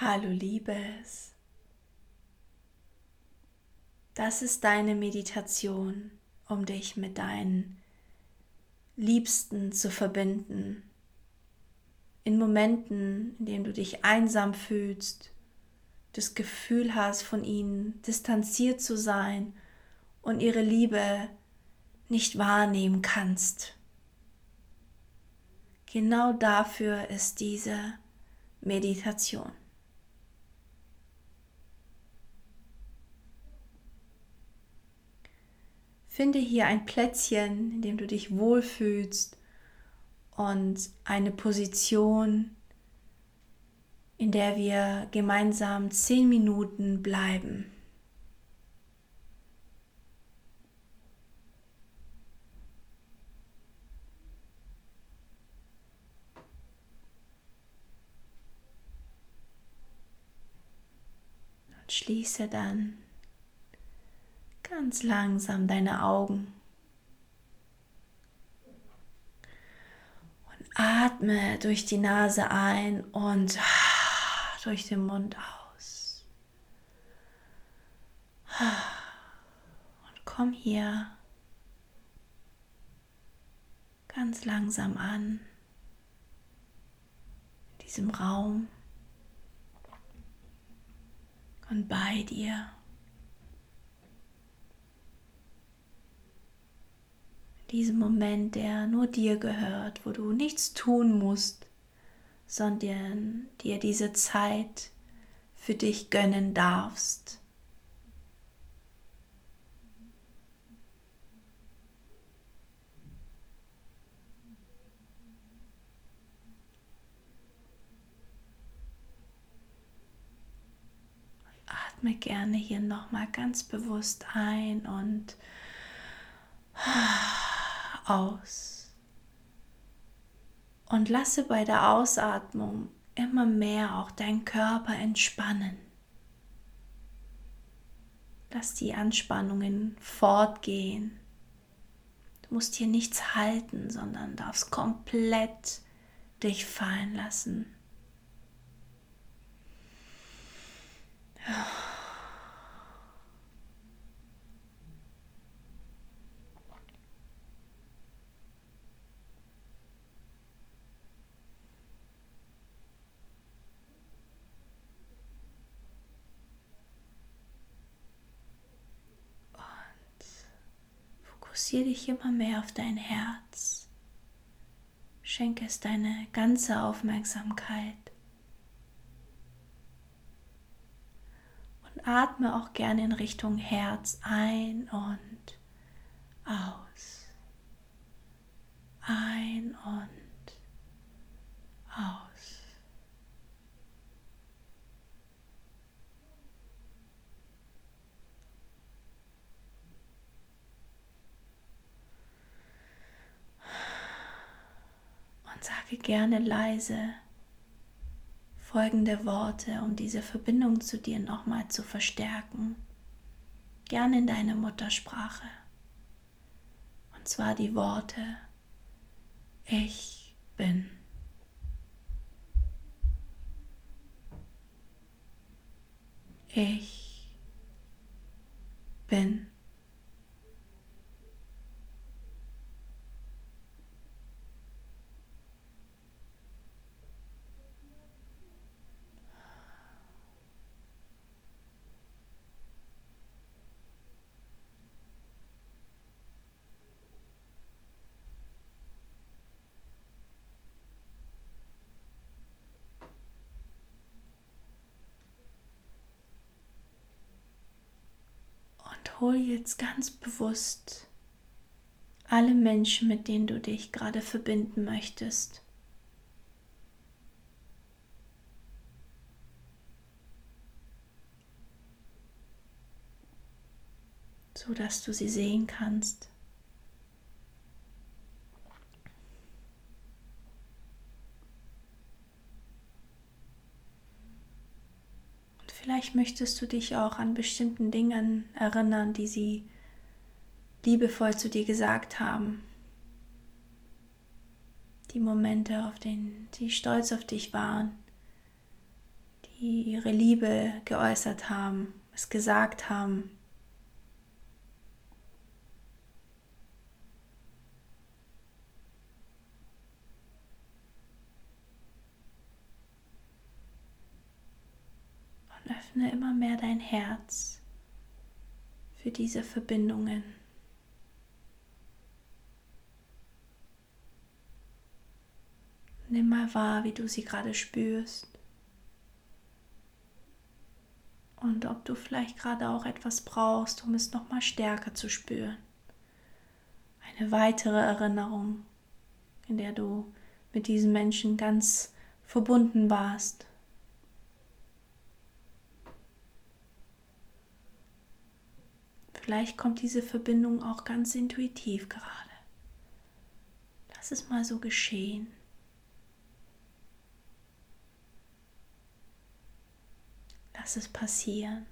Hallo Liebes. Das ist deine Meditation, um dich mit deinen Liebsten zu verbinden. In Momenten, in denen du dich einsam fühlst, das Gefühl hast, von ihnen distanziert zu sein und ihre Liebe nicht wahrnehmen kannst. Genau dafür ist diese Meditation. Finde hier ein Plätzchen, in dem du dich wohlfühlst und eine Position, in der wir gemeinsam zehn Minuten bleiben. Und schließe dann ganz langsam deine Augen. Und atme durch die Nase ein und durch den Mund aus. Und komm hier ganz langsam an in diesem Raum und bei dir. Diesem Moment, der nur dir gehört, wo du nichts tun musst, sondern dir diese Zeit für dich gönnen darfst. Atme gerne hier nochmal ganz bewusst ein und aus. Und lasse bei der Ausatmung immer mehr auch deinen Körper entspannen. Lass die Anspannungen fortgehen. Du musst hier nichts halten, sondern darfst komplett dich fallen lassen. Ja. Fokussiere dich immer mehr auf dein Herz. Schenke es deine ganze Aufmerksamkeit. Und atme auch gerne in Richtung Herz ein und aus. Ein und aus. Sage gerne leise folgende Worte, um diese Verbindung zu dir nochmal zu verstärken. Gerne in deiner Muttersprache. Und zwar die Worte Ich bin. Ich bin. Hol jetzt ganz bewusst alle Menschen, mit denen du dich gerade verbinden möchtest. so dass du sie sehen kannst. Vielleicht möchtest du dich auch an bestimmten Dingen erinnern, die sie liebevoll zu dir gesagt haben. Die Momente, auf denen sie stolz auf dich waren, die ihre Liebe geäußert haben, es gesagt haben. Und öffne immer mehr dein Herz für diese Verbindungen. Nimm mal wahr, wie du sie gerade spürst. Und ob du vielleicht gerade auch etwas brauchst, um es noch mal stärker zu spüren. Eine weitere Erinnerung, in der du mit diesen Menschen ganz verbunden warst. Vielleicht kommt diese Verbindung auch ganz intuitiv gerade. Lass es mal so geschehen. Lass es passieren.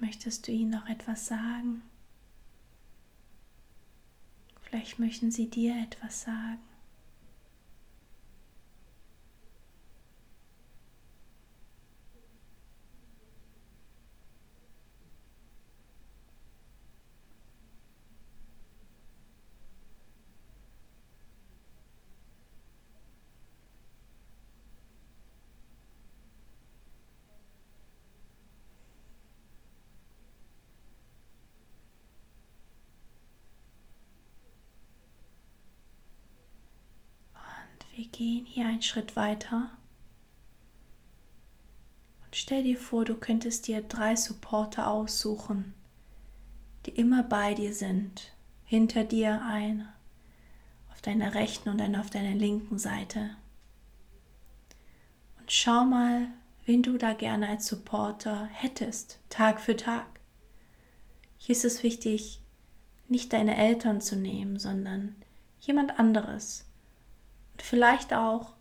Möchtest du ihnen noch etwas sagen. Vielleicht möchten sie dir etwas sagen. Wir gehen hier einen Schritt weiter. Und stell dir vor, du könntest dir drei Supporter aussuchen, die immer bei dir sind. Hinter dir eine, auf deiner rechten und eine auf deiner linken Seite. Und schau mal, wen du da gerne als Supporter hättest, Tag für Tag. Hier ist es wichtig, nicht deine Eltern zu nehmen, sondern jemand anderes vielleicht auch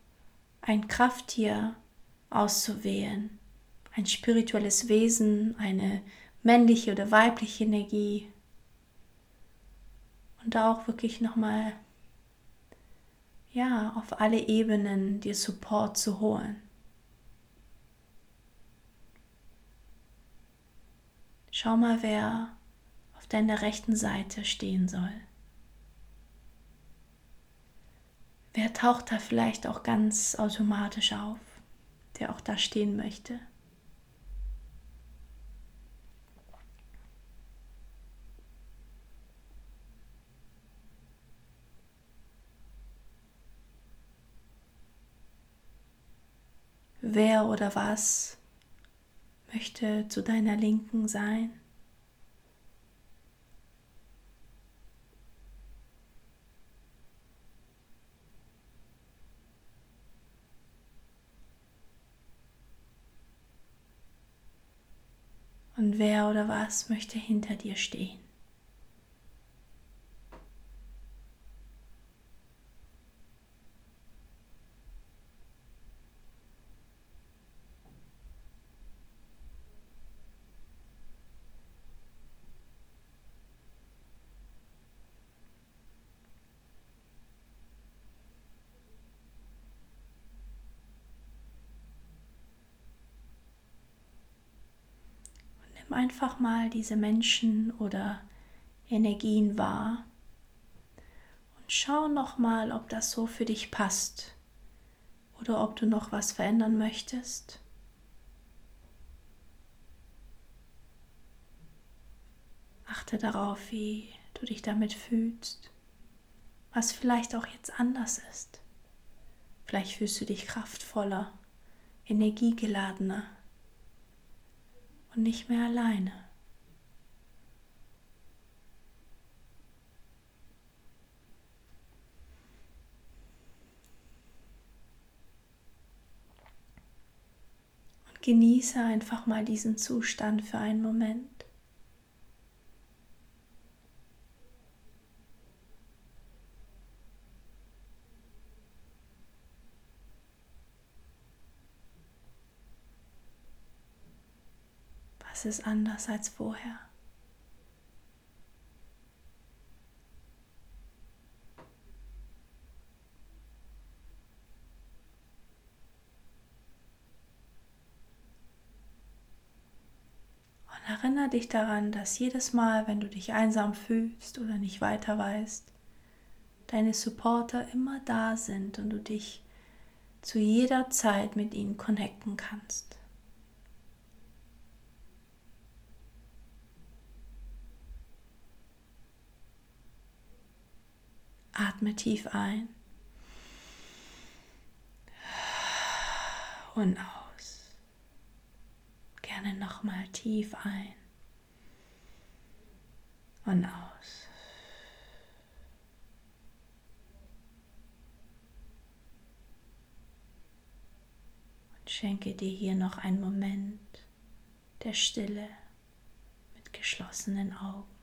ein Krafttier auszuwählen, ein spirituelles Wesen, eine männliche oder weibliche Energie und da auch wirklich nochmal ja, auf alle Ebenen dir Support zu holen. Schau mal, wer auf deiner rechten Seite stehen soll. Wer taucht da vielleicht auch ganz automatisch auf, der auch da stehen möchte? Wer oder was möchte zu deiner Linken sein? Wer oder was möchte hinter dir stehen? Nimm einfach mal diese Menschen oder Energien wahr und schau noch mal, ob das so für dich passt oder ob du noch was verändern möchtest. Achte darauf, wie du dich damit fühlst, was vielleicht auch jetzt anders ist. Vielleicht fühlst du dich kraftvoller, energiegeladener und nicht mehr alleine. Und genieße einfach mal diesen Zustand für einen Moment. Was ist anders als vorher? Und erinnere dich daran, dass jedes Mal, wenn du dich einsam fühlst oder nicht weiter weißt, deine Supporter immer da sind und du dich zu jeder Zeit mit ihnen connecten kannst. Atme tief ein und aus. Gerne nochmal tief ein und aus. Und schenke dir hier noch einen Moment der Stille mit geschlossenen Augen.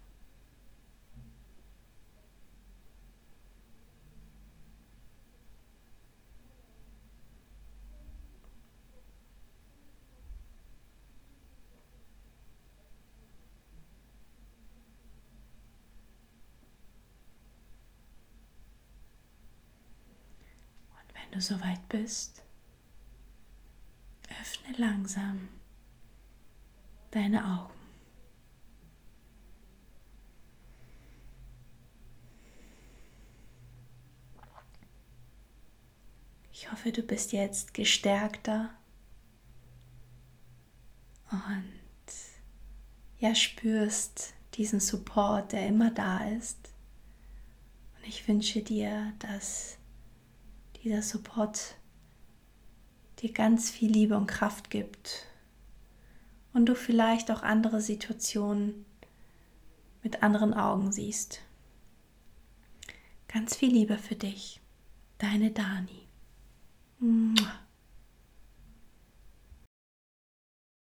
Du soweit bist, öffne langsam deine Augen. Ich hoffe, du bist jetzt gestärkter und ja, spürst diesen Support, der immer da ist. Und ich wünsche dir, dass dieser Support dir ganz viel Liebe und Kraft gibt und du vielleicht auch andere Situationen mit anderen Augen siehst. Ganz viel Liebe für dich, deine Dani. Mua.